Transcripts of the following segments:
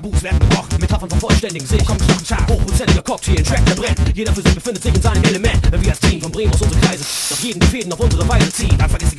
Tabus werden gebrochen, Metaphern vervollständigen Sicht. Kommt jeden Tag hochprozentiger Cocktail, Track der brennt. Jeder für sich befindet sich in seinem Element. Wenn wir als Team von Bremen aus unsere Kreise, doch jeden die Fäden auf unsere Weise ziehen. Anfang ist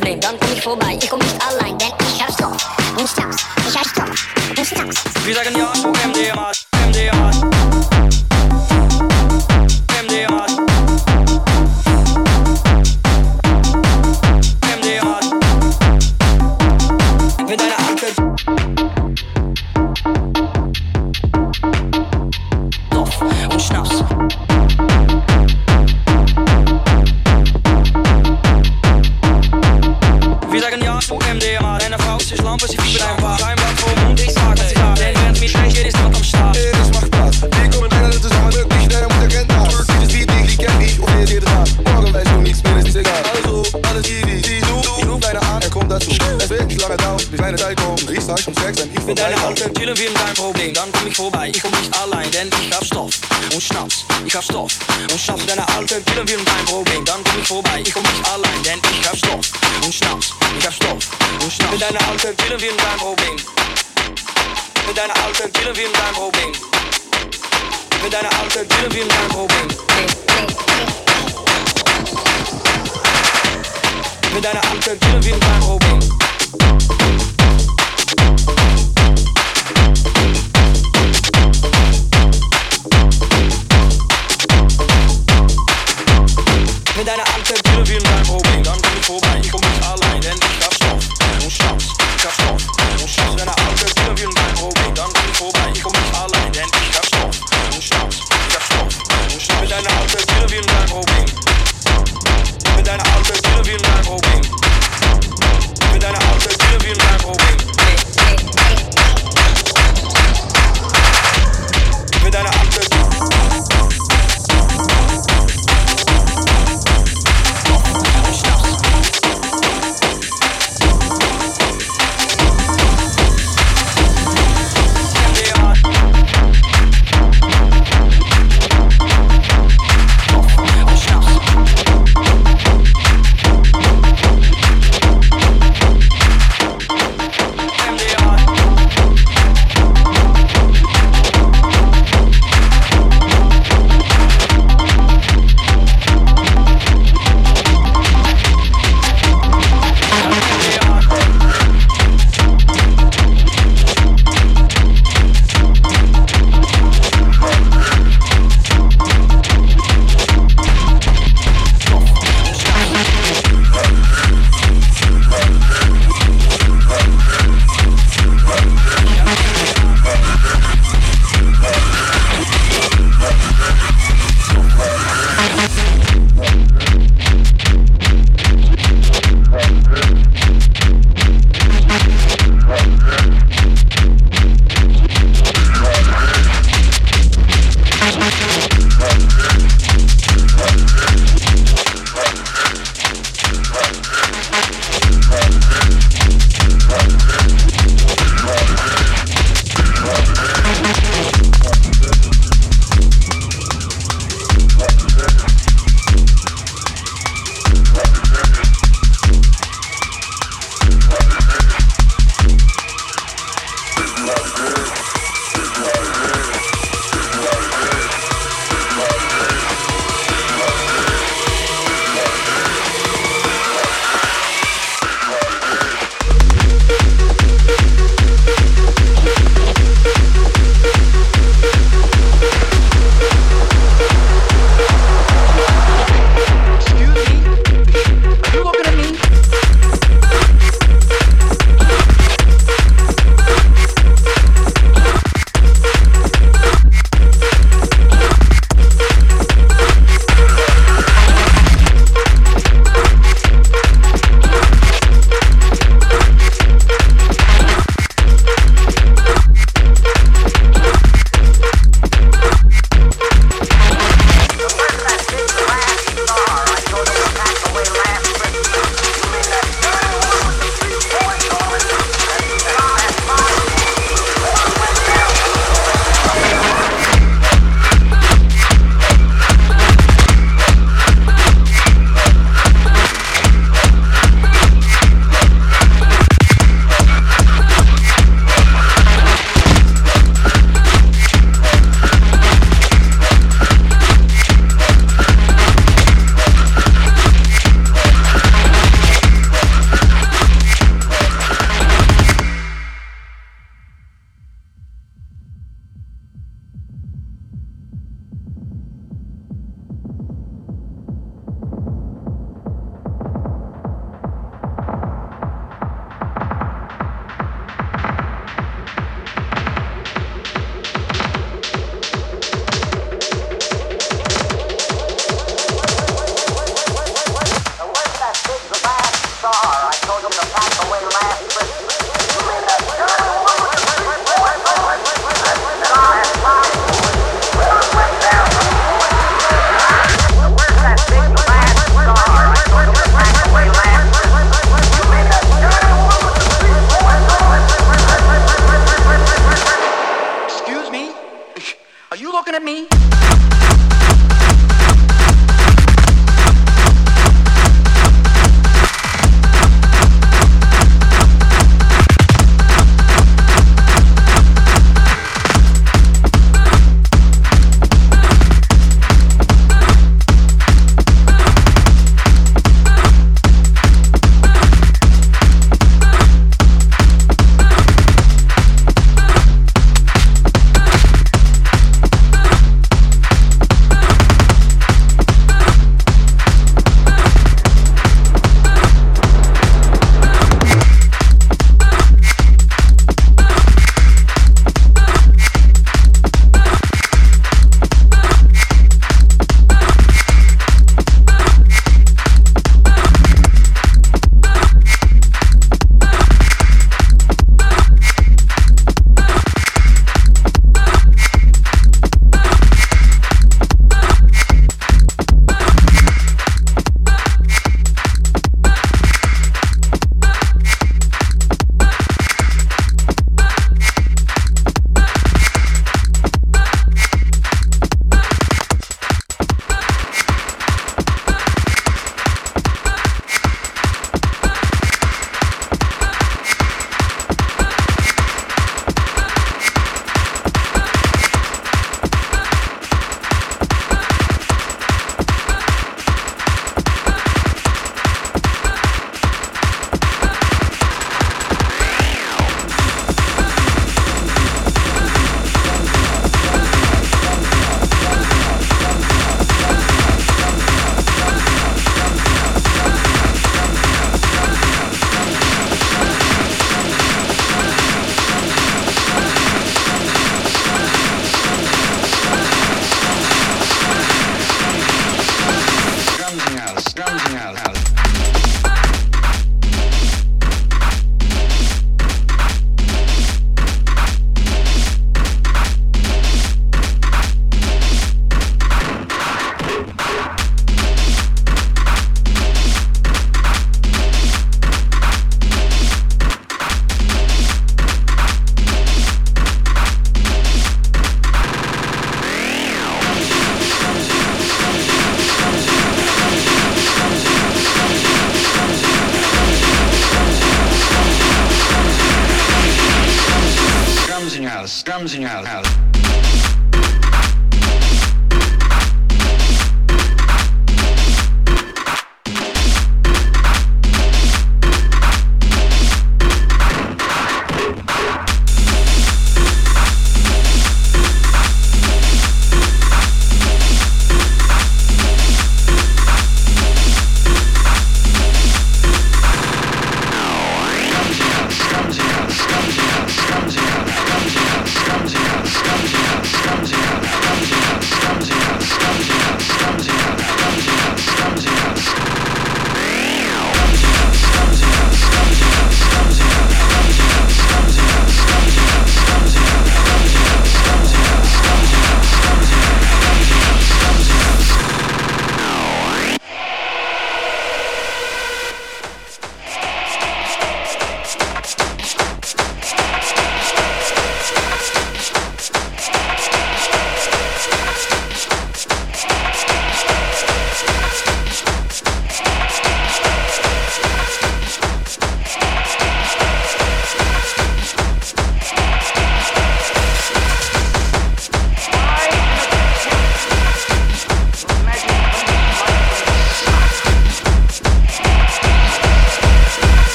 MDMA Deine Frau ist Lampe, sie fiebt einfach Scheinbar vor Mond, ich sag es ja Der rennt mich recht, jedes Mal am Start Schnaps, ich hab Stoff und schnaps deine alte Pille wie dein Problem. Dann komm ich vorbei, ich komm nicht allein, denn ich hab Stoff und Schnaps, ich hab Stoff und schnaps.